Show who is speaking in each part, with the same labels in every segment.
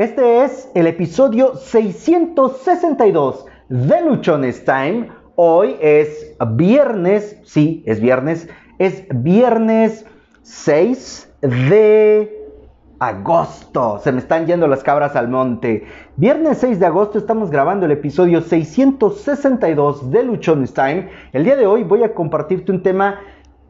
Speaker 1: Este es el episodio 662 de Luchones Time. Hoy es viernes, sí, es viernes, es viernes 6 de agosto. Se me están yendo las cabras al monte. Viernes 6 de agosto estamos grabando el episodio 662 de Luchones Time. El día de hoy voy a compartirte un tema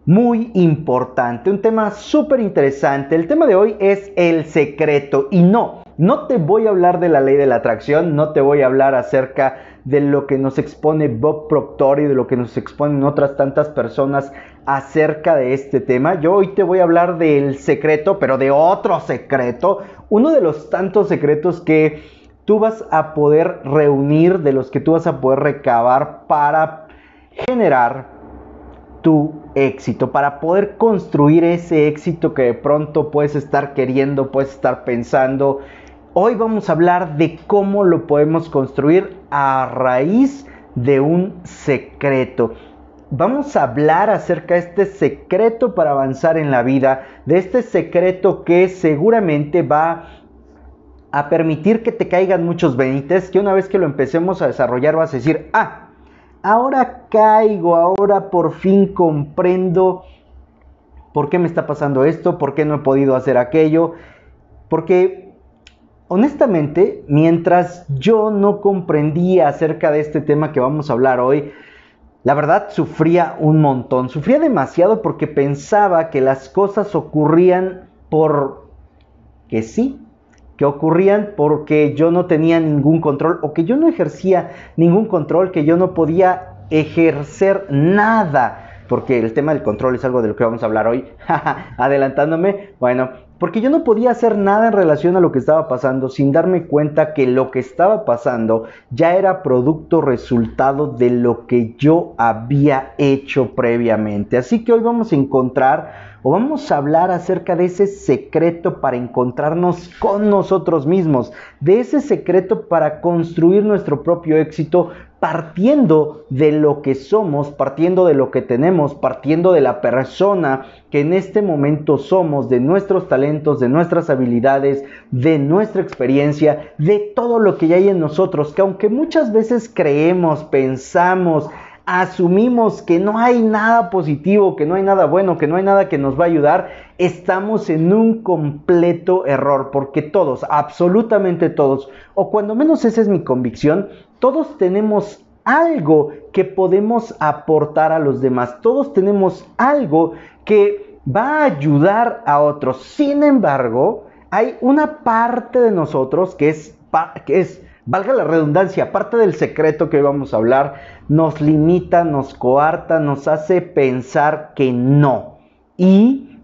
Speaker 1: muy importante, un tema súper interesante. El tema de hoy es el secreto y no, no te voy a hablar de la ley de la atracción, no te voy a hablar acerca de lo que nos expone Bob Proctor y de lo que nos exponen otras tantas personas acerca de este tema. Yo hoy te voy a hablar del secreto, pero de otro secreto, uno de los tantos secretos que tú vas a poder reunir, de los que tú vas a poder recabar para generar tu éxito, para poder construir ese éxito que de pronto puedes estar queriendo, puedes estar pensando. Hoy vamos a hablar de cómo lo podemos construir a raíz de un secreto. Vamos a hablar acerca de este secreto para avanzar en la vida, de este secreto que seguramente va a permitir que te caigan muchos veintes, que una vez que lo empecemos a desarrollar vas a decir, ah, ahora caigo, ahora por fin comprendo por qué me está pasando esto, por qué no he podido hacer aquello, porque honestamente, mientras yo no comprendía acerca de este tema que vamos a hablar hoy, la verdad sufría un montón, sufría demasiado porque pensaba que las cosas ocurrían por que sí, que ocurrían porque yo no tenía ningún control o que yo no ejercía ningún control, que yo no podía ejercer nada, porque el tema del control es algo de lo que vamos a hablar hoy, adelantándome, bueno, porque yo no podía hacer nada en relación a lo que estaba pasando sin darme cuenta que lo que estaba pasando ya era producto resultado de lo que yo había hecho previamente. Así que hoy vamos a encontrar o vamos a hablar acerca de ese secreto para encontrarnos con nosotros mismos, de ese secreto para construir nuestro propio éxito partiendo de lo que somos, partiendo de lo que tenemos, partiendo de la persona que en este momento somos, de nuestros talentos, de nuestras habilidades, de nuestra experiencia, de todo lo que hay en nosotros, que aunque muchas veces creemos, pensamos, asumimos que no hay nada positivo, que no hay nada bueno, que no hay nada que nos va a ayudar, estamos en un completo error, porque todos, absolutamente todos, o cuando menos esa es mi convicción, todos tenemos algo que podemos aportar a los demás, todos tenemos algo que va a ayudar a otros. Sin embargo, hay una parte de nosotros que es, que es valga la redundancia, parte del secreto que hoy vamos a hablar, nos limita, nos coarta, nos hace pensar que no. Y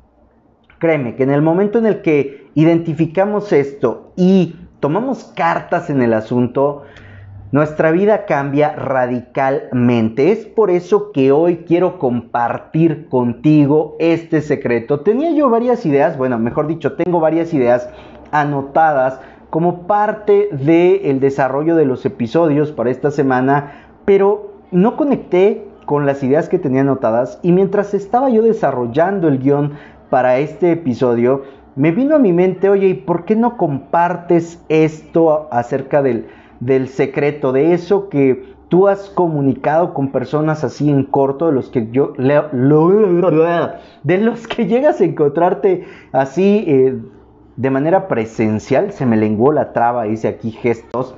Speaker 1: créeme que en el momento en el que identificamos esto y tomamos cartas en el asunto, nuestra vida cambia radicalmente. Es por eso que hoy quiero compartir contigo este secreto. Tenía yo varias ideas, bueno, mejor dicho, tengo varias ideas anotadas como parte del desarrollo de los episodios para esta semana, pero no conecté con las ideas que tenía anotadas y mientras estaba yo desarrollando el guion para este episodio, me vino a mi mente, oye, ¿y por qué no compartes esto acerca del, del secreto, de eso que tú has comunicado con personas así en corto, de los que yo, de los que llegas a encontrarte así eh, de manera presencial, se me lenguó la traba, hice aquí gestos.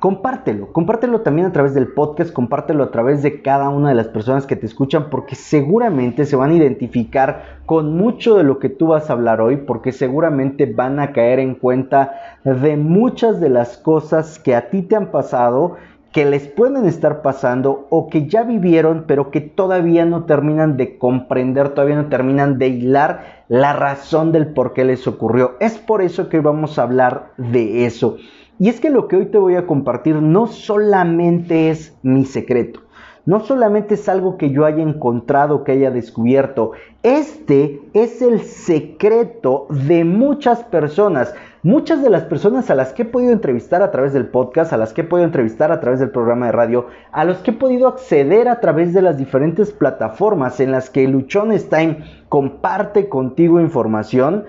Speaker 1: Compártelo, compártelo también a través del podcast, compártelo a través de cada una de las personas que te escuchan, porque seguramente se van a identificar con mucho de lo que tú vas a hablar hoy, porque seguramente van a caer en cuenta de muchas de las cosas que a ti te han pasado que les pueden estar pasando o que ya vivieron pero que todavía no terminan de comprender, todavía no terminan de hilar la razón del por qué les ocurrió. Es por eso que hoy vamos a hablar de eso. Y es que lo que hoy te voy a compartir no solamente es mi secreto, no solamente es algo que yo haya encontrado, que haya descubierto, este es el secreto de muchas personas. Muchas de las personas a las que he podido entrevistar a través del podcast, a las que he podido entrevistar a través del programa de radio, a los que he podido acceder a través de las diferentes plataformas en las que Luchón Time comparte contigo información,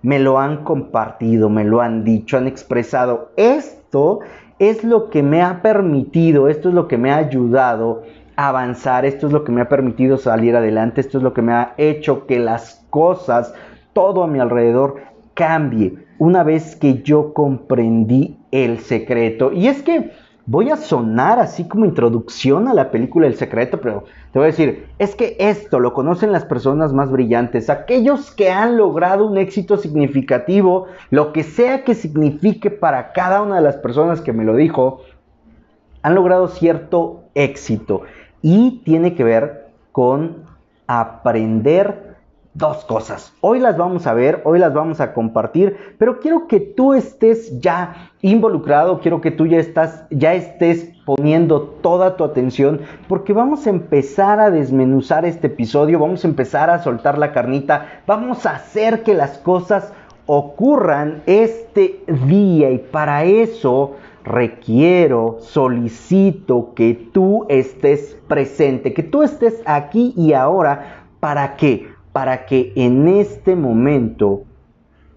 Speaker 1: me lo han compartido, me lo han dicho, han expresado. Esto es lo que me ha permitido, esto es lo que me ha ayudado a avanzar, esto es lo que me ha permitido salir adelante, esto es lo que me ha hecho que las cosas, todo a mi alrededor cambie una vez que yo comprendí el secreto. Y es que voy a sonar así como introducción a la película El secreto, pero te voy a decir, es que esto lo conocen las personas más brillantes, aquellos que han logrado un éxito significativo, lo que sea que signifique para cada una de las personas que me lo dijo, han logrado cierto éxito y tiene que ver con aprender dos cosas. Hoy las vamos a ver, hoy las vamos a compartir, pero quiero que tú estés ya involucrado, quiero que tú ya estás ya estés poniendo toda tu atención porque vamos a empezar a desmenuzar este episodio, vamos a empezar a soltar la carnita, vamos a hacer que las cosas ocurran este día y para eso requiero, solicito que tú estés presente, que tú estés aquí y ahora para qué? Para que en este momento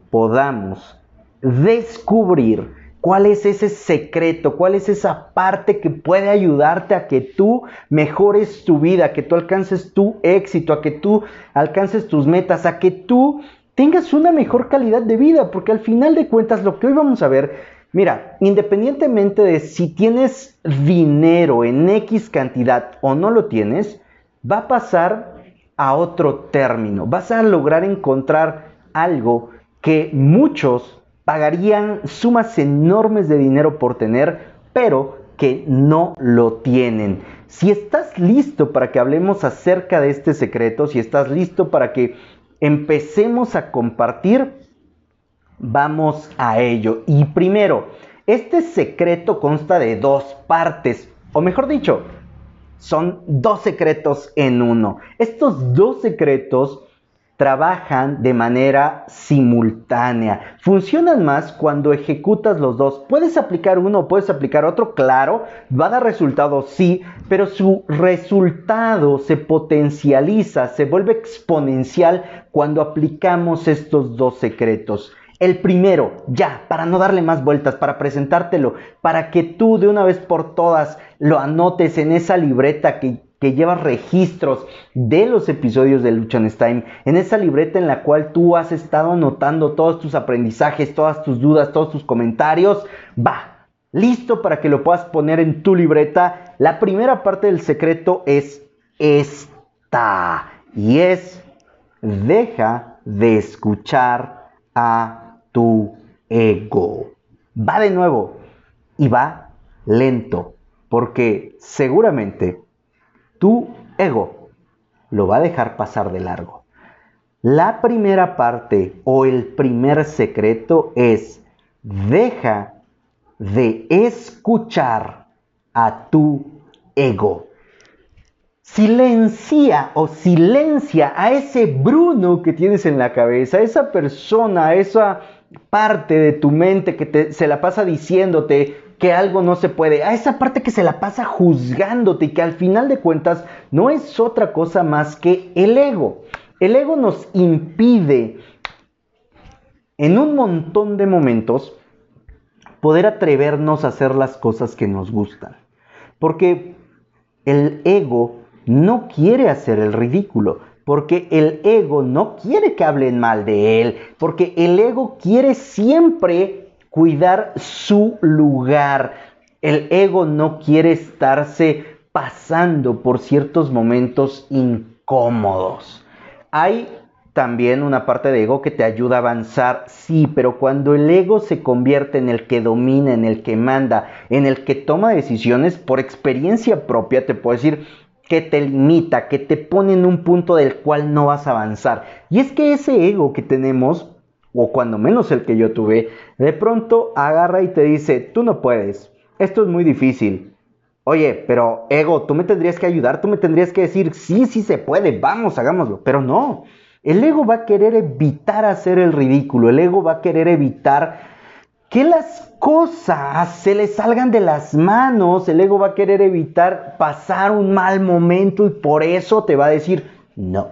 Speaker 1: podamos descubrir cuál es ese secreto, cuál es esa parte que puede ayudarte a que tú mejores tu vida, a que tú alcances tu éxito, a que tú alcances tus metas, a que tú tengas una mejor calidad de vida, porque al final de cuentas lo que hoy vamos a ver, mira, independientemente de si tienes dinero en X cantidad o no lo tienes, va a pasar a otro término. Vas a lograr encontrar algo que muchos pagarían sumas enormes de dinero por tener, pero que no lo tienen. Si estás listo para que hablemos acerca de este secreto, si estás listo para que empecemos a compartir, vamos a ello. Y primero, este secreto consta de dos partes, o mejor dicho, son dos secretos en uno. Estos dos secretos trabajan de manera simultánea. Funcionan más cuando ejecutas los dos. Puedes aplicar uno puedes aplicar otro, claro, va a dar resultado, sí, pero su resultado se potencializa, se vuelve exponencial cuando aplicamos estos dos secretos. El primero, ya, para no darle más vueltas, para presentártelo, para que tú de una vez por todas lo anotes en esa libreta que, lleva registros de los episodios de Luchon Time, en esa libreta en la cual tú has estado anotando todos tus aprendizajes, todas tus dudas, todos tus comentarios. Va, listo para que lo puedas poner en tu libreta. La primera parte del secreto es esta y es deja de escuchar a tu ego. Va de nuevo y va lento, porque seguramente tu ego lo va a dejar pasar de largo. La primera parte o el primer secreto es deja de escuchar a tu ego. Silencia o silencia a ese Bruno que tienes en la cabeza, a esa persona, a esa parte de tu mente que se la pasa diciéndote que algo no se puede, a esa parte que se la pasa juzgándote y que al final de cuentas no es otra cosa más que el ego. El ego nos impide en un montón de momentos poder atrevernos a hacer las cosas que nos gustan. Porque el ego no quiere hacer el ridículo porque el ego no quiere que hablen mal de él, porque el ego quiere siempre cuidar su lugar. El ego no quiere estarse pasando por ciertos momentos incómodos. Hay también una parte de ego que te ayuda a avanzar, sí, pero cuando el ego se convierte en el que domina, en el que manda, en el que toma decisiones, por experiencia propia te puedo decir, que te limita, que te pone en un punto del cual no vas a avanzar. Y es que ese ego que tenemos, o cuando menos el que yo tuve, de pronto agarra y te dice, tú no puedes, esto es muy difícil. Oye, pero ego, tú me tendrías que ayudar, tú me tendrías que decir, sí, sí se puede, vamos, hagámoslo. Pero no, el ego va a querer evitar hacer el ridículo, el ego va a querer evitar que las cosas se le salgan de las manos, el ego va a querer evitar pasar un mal momento y por eso te va a decir no.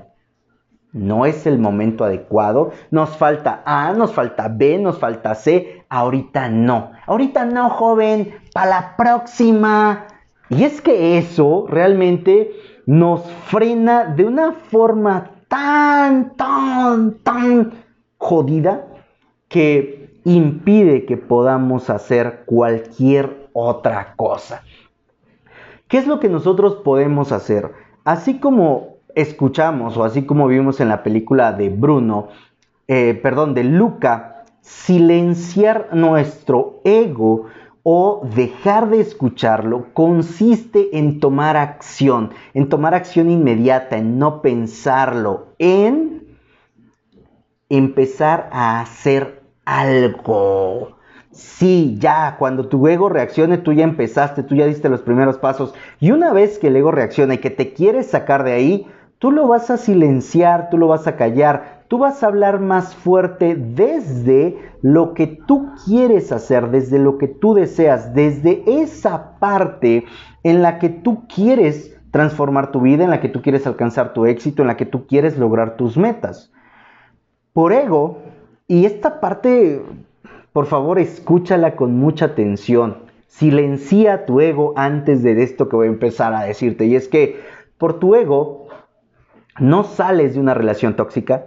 Speaker 1: no es el momento adecuado, nos falta A, nos falta B, nos falta C, ahorita no, ahorita no, joven, para la próxima. Y es que eso realmente nos frena de una forma tan, tan, tan jodida que impide que podamos hacer cualquier otra cosa. ¿Qué es lo que nosotros podemos hacer? Así como escuchamos o así como vimos en la película de Bruno, eh, perdón, de Luca, silenciar nuestro ego o dejar de escucharlo consiste en tomar acción, en tomar acción inmediata, en no pensarlo, en empezar a hacer algo. Sí, ya, cuando tu ego reaccione, tú ya empezaste, tú ya diste los primeros pasos. Y una vez que el ego reacciona y que te quieres sacar de ahí, tú lo vas a silenciar, tú lo vas a callar, tú vas a hablar más fuerte desde lo que tú quieres hacer, desde lo que tú deseas, desde esa parte en la que tú quieres transformar tu vida, en la que tú quieres alcanzar tu éxito, en la que tú quieres lograr tus metas. Por ego, y esta parte, por favor, escúchala con mucha atención. Silencia tu ego antes de esto que voy a empezar a decirte. Y es que por tu ego no sales de una relación tóxica,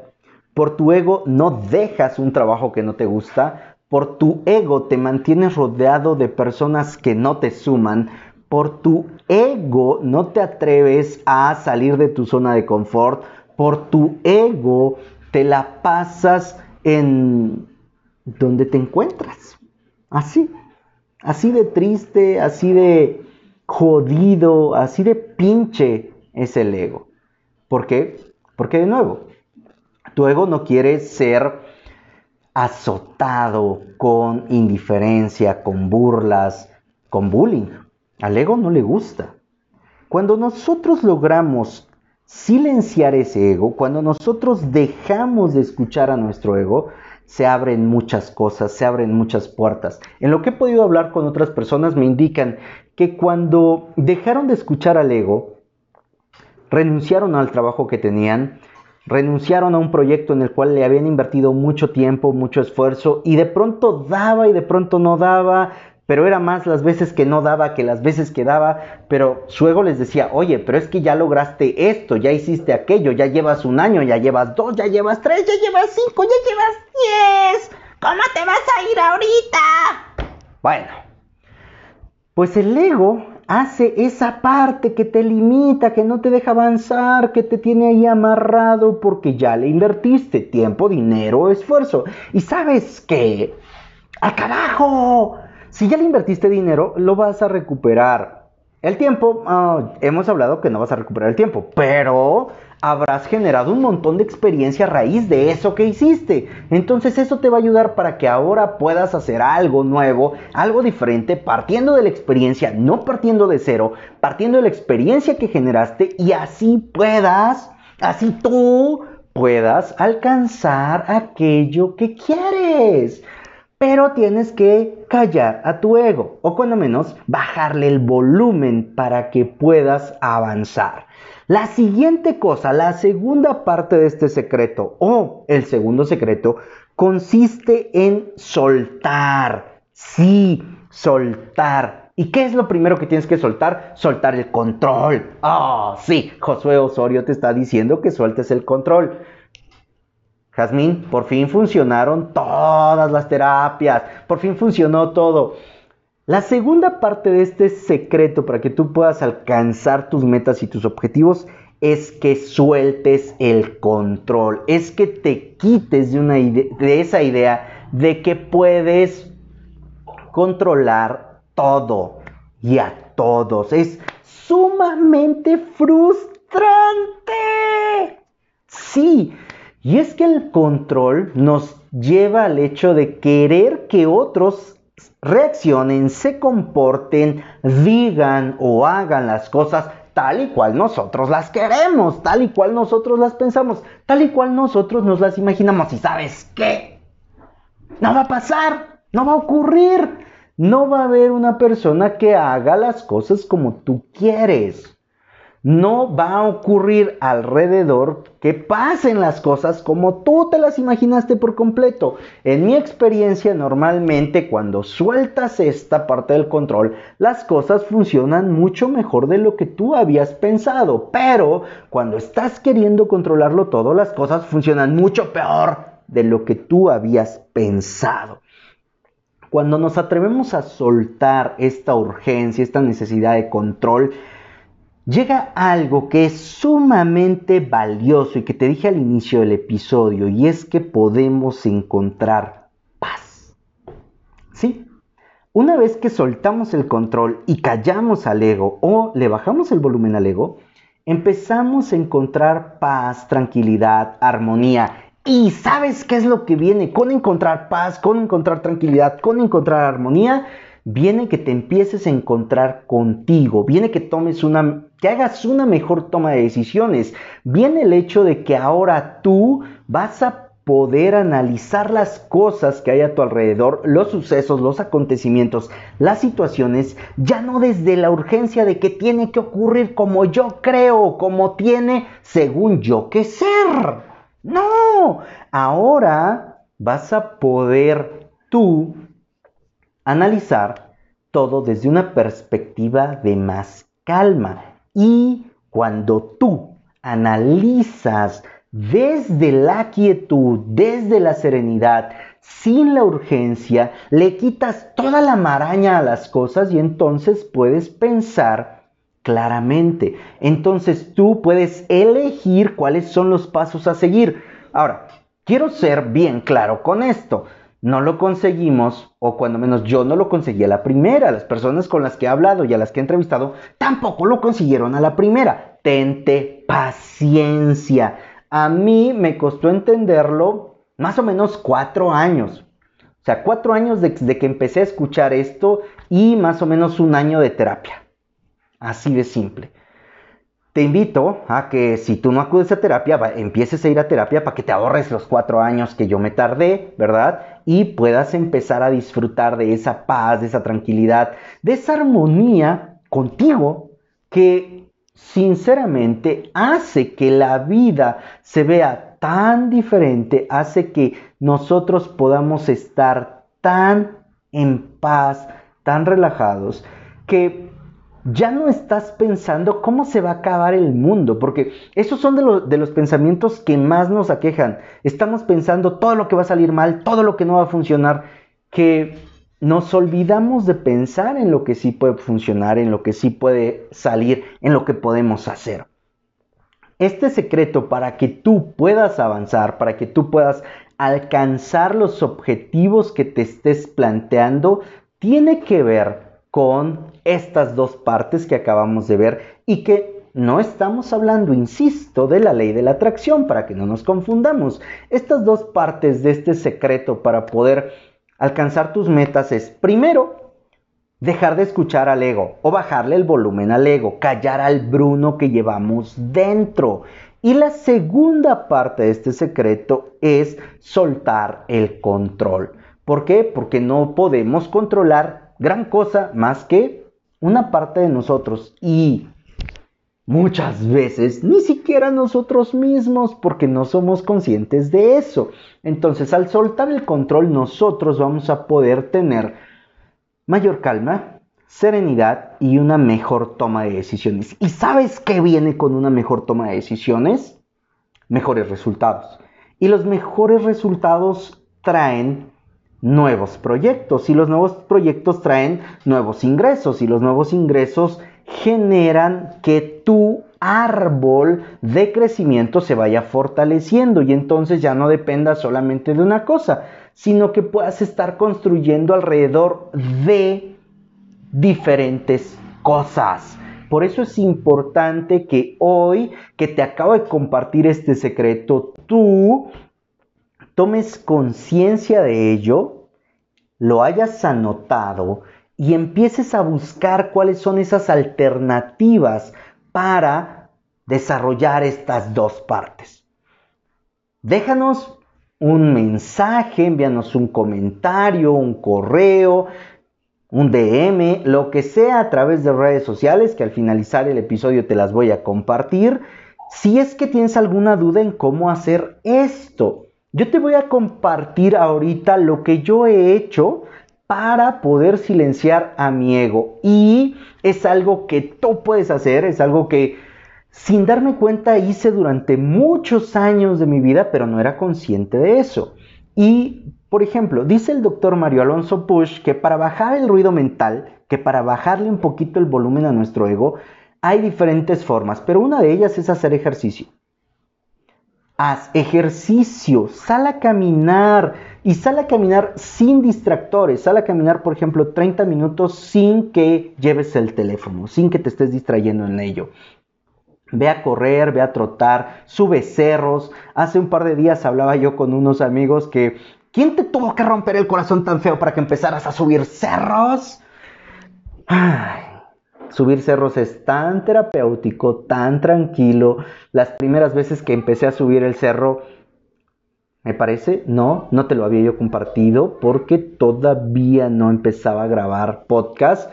Speaker 1: por tu ego no dejas un trabajo que no te gusta, por tu ego te mantienes rodeado de personas que no te suman, por tu ego no te atreves a salir de tu zona de confort, por tu ego te la pasas en donde te encuentras. Así, así de triste, así de jodido, así de pinche es el ego. ¿Por qué? Porque de nuevo, tu ego no quiere ser azotado con indiferencia, con burlas, con bullying. Al ego no le gusta. Cuando nosotros logramos silenciar ese ego, cuando nosotros dejamos de escuchar a nuestro ego, se abren muchas cosas, se abren muchas puertas. En lo que he podido hablar con otras personas me indican que cuando dejaron de escuchar al ego, renunciaron al trabajo que tenían, renunciaron a un proyecto en el cual le habían invertido mucho tiempo, mucho esfuerzo y de pronto daba y de pronto no daba, pero era más las veces que no daba que las veces que daba, pero su ego les decía, oye, pero es que ya lograste esto, ya hiciste aquello, ya llevas un año, ya llevas dos, ya llevas tres, ya llevas cinco, ya llevas diez, ¿cómo te vas a ir ahorita? Bueno, pues el ego hace esa parte que te limita, que no te deja avanzar, que te tiene ahí amarrado porque ya le invertiste tiempo, dinero, esfuerzo. Y sabes qué, al carajo, si ya le invertiste dinero, lo vas a recuperar. El tiempo, ah, hemos hablado que no vas a recuperar el tiempo, pero habrás generado un montón de experiencia a raíz de eso que hiciste. Entonces eso te va a ayudar para que ahora puedas hacer algo nuevo, algo diferente, partiendo de la experiencia, no partiendo de cero, partiendo de la experiencia que generaste y así puedas, así tú puedas alcanzar aquello que quieres. Pero tienes que callar a tu ego, o cuando menos bajarle el volumen para que puedas avanzar. La siguiente cosa, la segunda parte de este secreto o el segundo secreto consiste en soltar. Sí, soltar. ¿Y qué es lo primero que tienes que soltar? Soltar el control. Ah, sí, Josué Osorio te está diciendo que sueltes el control. Jazmín, por fin funcionaron todas las terapias, por fin funcionó todo. La segunda parte de este secreto para que tú puedas alcanzar tus metas y tus objetivos es que sueltes el control, es que te quites de, una de esa idea de que puedes controlar todo y a todos. Es sumamente frustrante. Sí, y es que el control nos lleva al hecho de querer que otros reaccionen, se comporten, digan o hagan las cosas tal y cual nosotros las queremos, tal y cual nosotros las pensamos, tal y cual nosotros nos las imaginamos. ¿Y sabes qué? No va a pasar, no va a ocurrir. No va a haber una persona que haga las cosas como tú quieres. No va a ocurrir alrededor que pasen las cosas como tú te las imaginaste por completo. En mi experiencia, normalmente cuando sueltas esta parte del control, las cosas funcionan mucho mejor de lo que tú habías pensado. Pero cuando estás queriendo controlarlo todo, las cosas funcionan mucho peor de lo que tú habías pensado. Cuando nos atrevemos a soltar esta urgencia, esta necesidad de control, llega algo que es sumamente valioso y que te dije al inicio del episodio, y es que podemos encontrar paz. ¿Sí? Una vez que soltamos el control y callamos al ego o le bajamos el volumen al ego, empezamos a encontrar paz, tranquilidad, armonía. ¿Y sabes qué es lo que viene con encontrar paz, con encontrar tranquilidad, con encontrar armonía? Viene que te empieces a encontrar contigo, viene que tomes una que hagas una mejor toma de decisiones. Viene el hecho de que ahora tú vas a poder analizar las cosas que hay a tu alrededor, los sucesos, los acontecimientos, las situaciones, ya no desde la urgencia de que tiene que ocurrir como yo creo, como tiene según yo que ser. No, ahora vas a poder tú analizar todo desde una perspectiva de más calma y cuando tú analizas desde la quietud, desde la serenidad, sin la urgencia, le quitas toda la maraña a las cosas y entonces puedes pensar claramente. Entonces tú puedes elegir cuáles son los pasos a seguir. Ahora, quiero ser bien claro con esto no lo conseguimos, o cuando menos yo no lo conseguí a la primera. Las personas con las que he hablado y a las que he entrevistado tampoco lo consiguieron a la primera. Tente paciencia. A mí me costó entenderlo más o menos cuatro años. O sea, cuatro años desde que empecé a escuchar esto y más o menos un año de terapia. Así de simple. Te invito a que si tú no acudes a terapia, empieces a ir a terapia para que te ahorres los cuatro años que yo me tardé, ¿verdad? Y puedas empezar a disfrutar de esa paz, de esa tranquilidad, de esa armonía contigo que sinceramente hace que la vida se vea tan diferente, hace que nosotros podamos estar tan en paz, tan relajados, que ya no estás pensando cómo se va a acabar el mundo, porque esos son de, los pensamientos que más nos aquejan. Estamos pensando todo lo que va a salir mal, todo lo que no va a funcionar, que nos olvidamos de pensar en lo que sí puede funcionar, en lo que sí puede salir, en lo que podemos hacer. Este secreto para que tú puedas avanzar, para que tú puedas alcanzar los objetivos que te estés planteando, tiene que ver con estas dos partes que acabamos de ver y que no estamos hablando, insisto, de la ley de la atracción para que no nos confundamos. Estas dos partes de este secreto para poder alcanzar tus metas es, primero, dejar de escuchar al ego o bajarle el volumen al ego, callar al Bruno que llevamos dentro. Y la segunda parte de este secreto es soltar el control. ¿Por qué? Porque no podemos controlar gran cosa más que una parte de nosotros y muchas veces ni siquiera nosotros mismos porque no somos conscientes de eso. Entonces al soltar el control nosotros vamos a poder tener mayor calma, serenidad y una mejor toma de decisiones. ¿Y sabes qué viene con una mejor toma de decisiones? Mejores resultados. Y los mejores resultados traen nuevos proyectos y los nuevos proyectos traen nuevos ingresos y los nuevos ingresos generan que tu árbol de crecimiento se vaya fortaleciendo y entonces ya no dependa solamente de una cosa, sino que puedas estar construyendo alrededor de diferentes cosas. Por eso es importante que hoy que te acabo de compartir este secreto, tú tomes conciencia de ello, lo hayas anotado y empieces a buscar cuáles son esas alternativas para desarrollar estas dos partes. Déjanos un mensaje, envíanos un comentario, un correo, un DM, lo que sea a través de redes sociales, que al finalizar el episodio te las voy a compartir. Si es que tienes alguna duda en cómo hacer esto, yo te voy a compartir ahorita lo que yo he hecho para poder silenciar a mi ego. Y es algo que tú puedes hacer, es algo que sin darme cuenta hice durante muchos años de mi vida, pero no era consciente de eso. Y, por ejemplo, dice el doctor Mario Alonso Push que para bajar el ruido mental, que para bajarle un poquito el volumen a nuestro ego, hay diferentes formas, pero una de ellas es hacer ejercicio. Haz ejercicio, sal a caminar y sal a caminar sin distractores. Sal a caminar, por ejemplo, 30 minutos sin que lleves el teléfono, sin que te estés distrayendo en ello. Ve a correr, ve a trotar, sube cerros. Hace un par de días hablaba yo con unos amigos que, ¿quién te tuvo que romper el corazón tan feo para que empezaras a subir cerros? Ay, Subir cerros es tan terapéutico, tan tranquilo. Las primeras veces que empecé a subir el cerro, me parece, no, no te lo había yo compartido porque todavía no empezaba a grabar podcast,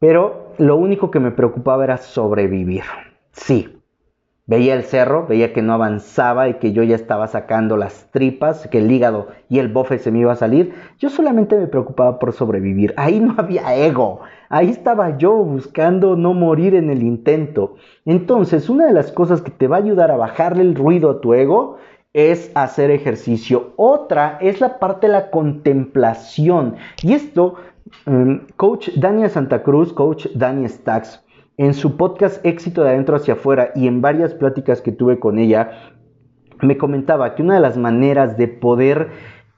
Speaker 1: pero lo único que me preocupaba era sobrevivir. Sí, Veía el cerro, veía que no avanzaba y que yo ya estaba sacando las tripas, que el hígado y el bofe se me iba a salir. Yo solamente me preocupaba por sobrevivir. Ahí no había ego. Ahí estaba yo buscando no morir en el intento. Entonces, una de las cosas que te va a ayudar a bajarle el ruido a tu ego es hacer ejercicio. Otra es la parte de la contemplación. Y esto, em, coach Dania Santa Cruz, coach Dani Stacks, en su podcast Éxito de adentro hacia afuera y en varias pláticas que tuve con ella, me comentaba que una de las maneras de poder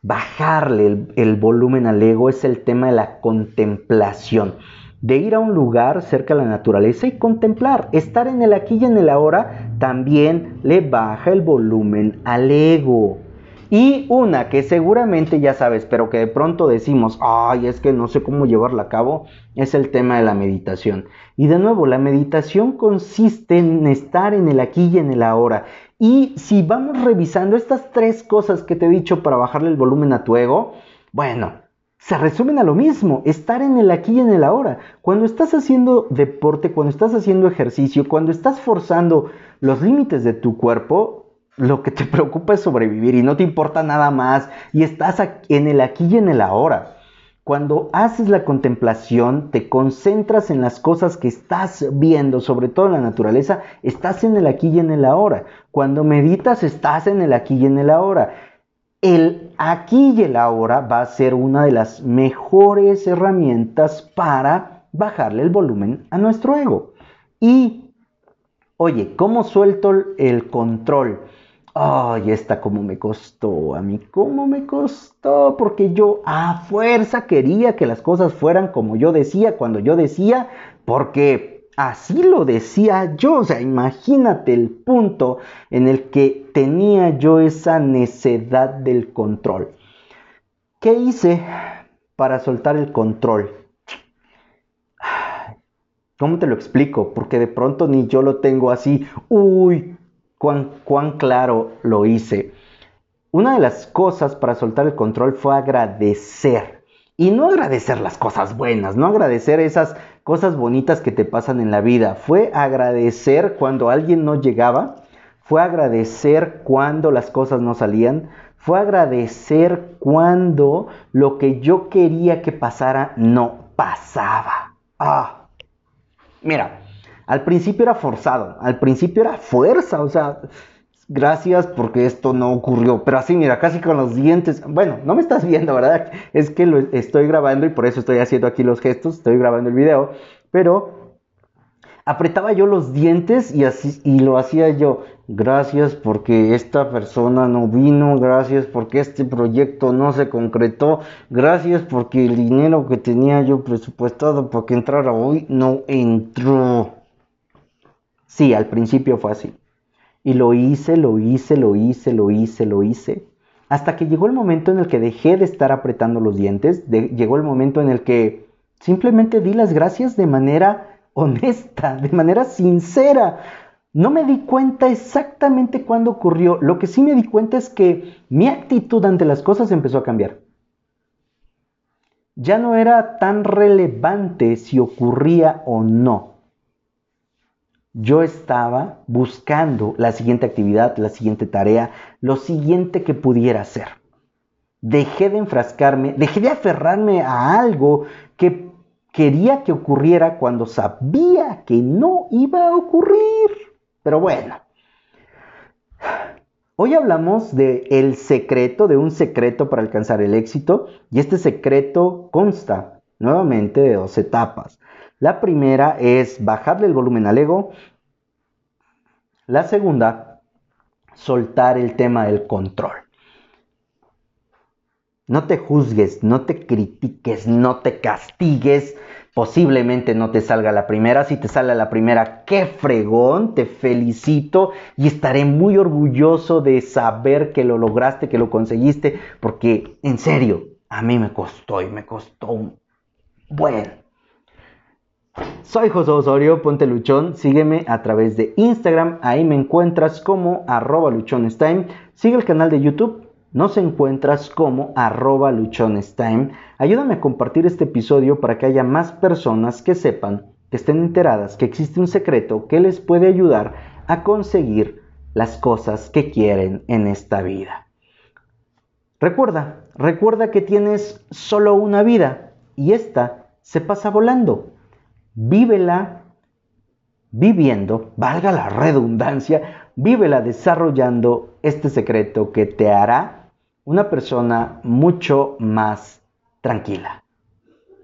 Speaker 1: bajarle el, volumen al ego es el tema de la contemplación de ir a un lugar cerca de la naturaleza y contemplar. Estar en el aquí y en el ahora también le baja el volumen al ego. Y una que seguramente ya sabes, pero que de pronto decimos, ay, es que no sé cómo llevarla a cabo, es el tema de la meditación. Y de nuevo, la meditación consiste en estar en el aquí y en el ahora. Y si vamos revisando estas tres cosas que te he dicho para bajarle el volumen a tu ego, bueno, se resumen a lo mismo, estar en el aquí y en el ahora. Cuando estás haciendo deporte, cuando estás haciendo ejercicio, cuando estás forzando los límites de tu cuerpo, lo que te preocupa es sobrevivir y no te importa nada más y estás en el aquí y en el ahora. Cuando haces la contemplación, te concentras en las cosas que estás viendo, sobre todo en la naturaleza, estás en el aquí y en el ahora. Cuando meditas, estás en el aquí y en el ahora. El aquí y el ahora va a ser una de las mejores herramientas para bajarle el volumen a nuestro ego. Y, oye, ¿cómo suelto el control? Ay, esta como me costó, a mí cómo me costó, porque yo a fuerza quería que las cosas fueran como yo decía, cuando yo decía, porque así lo decía yo, o sea, imagínate el punto en el que tenía yo esa necedad del control. ¿Qué hice para soltar el control? ¿Cómo te lo explico? Porque de pronto ni yo lo tengo así, uy, cuán, claro lo hice. Una de las cosas para soltar el control fue agradecer. Y no agradecer las cosas buenas, no agradecer esas cosas bonitas que te pasan en la vida. Fue agradecer cuando alguien no llegaba, fue agradecer cuando las cosas no salían, fue agradecer cuando lo que yo quería que pasara no pasaba. Ah, mira, al principio era forzado, al principio era fuerza, o sea, gracias porque esto no ocurrió. Pero así, mira, casi con los dientes. Bueno, no me estás viendo, ¿verdad? Es que lo estoy grabando y por eso estoy haciendo aquí los gestos, estoy grabando el video. Pero apretaba yo los dientes y así y lo hacía yo. Gracias porque esta persona no vino, gracias porque este proyecto no se concretó, gracias porque el dinero que tenía yo presupuestado para que entrara hoy no entró. Sí, al principio fue así. Y lo hice, lo hice, lo hice, lo hice, lo hice. Hasta que llegó el momento en el que dejé de estar apretando los dientes. llegó el momento en el que simplemente di las gracias de manera honesta, de manera sincera. No me di cuenta exactamente cuándo ocurrió. Lo que sí me di cuenta es que mi actitud ante las cosas empezó a cambiar. ya no era tan relevante si ocurría o no. Yo estaba buscando la siguiente actividad, la siguiente tarea, lo siguiente que pudiera hacer. Dejé de enfrascarme, dejé de aferrarme a algo que quería que ocurriera cuando sabía que no iba a ocurrir. Pero bueno, Hoy hablamos de el secreto, de un secreto para alcanzar el éxito y este secreto consta nuevamente de dos etapas. La primera es bajarle el volumen al ego. La segunda, soltar el tema del control. No te juzgues, no te critiques, no te castigues Posiblemente no te salga la primera. Si te sale la primera, qué fregón, te felicito y estaré muy orgulloso de saber que lo lograste, que lo conseguiste, porque en serio, a mí me costó y me costó un buen. Soy José Osorio, ponte luchón, sígueme a través de Instagram, ahí me encuentras como arroba luchonestime, sigue el canal de YouTube, nos encuentras como arroba luchonestime. Ayúdame a compartir este episodio para que haya más personas que sepan, que estén enteradas que existe un secreto que les puede ayudar a conseguir las cosas que quieren en esta vida. Recuerda, recuerda que tienes solo una vida y esta se pasa volando. Vívela viviendo, valga la redundancia, vívela desarrollando este secreto que te hará una persona mucho más tranquila.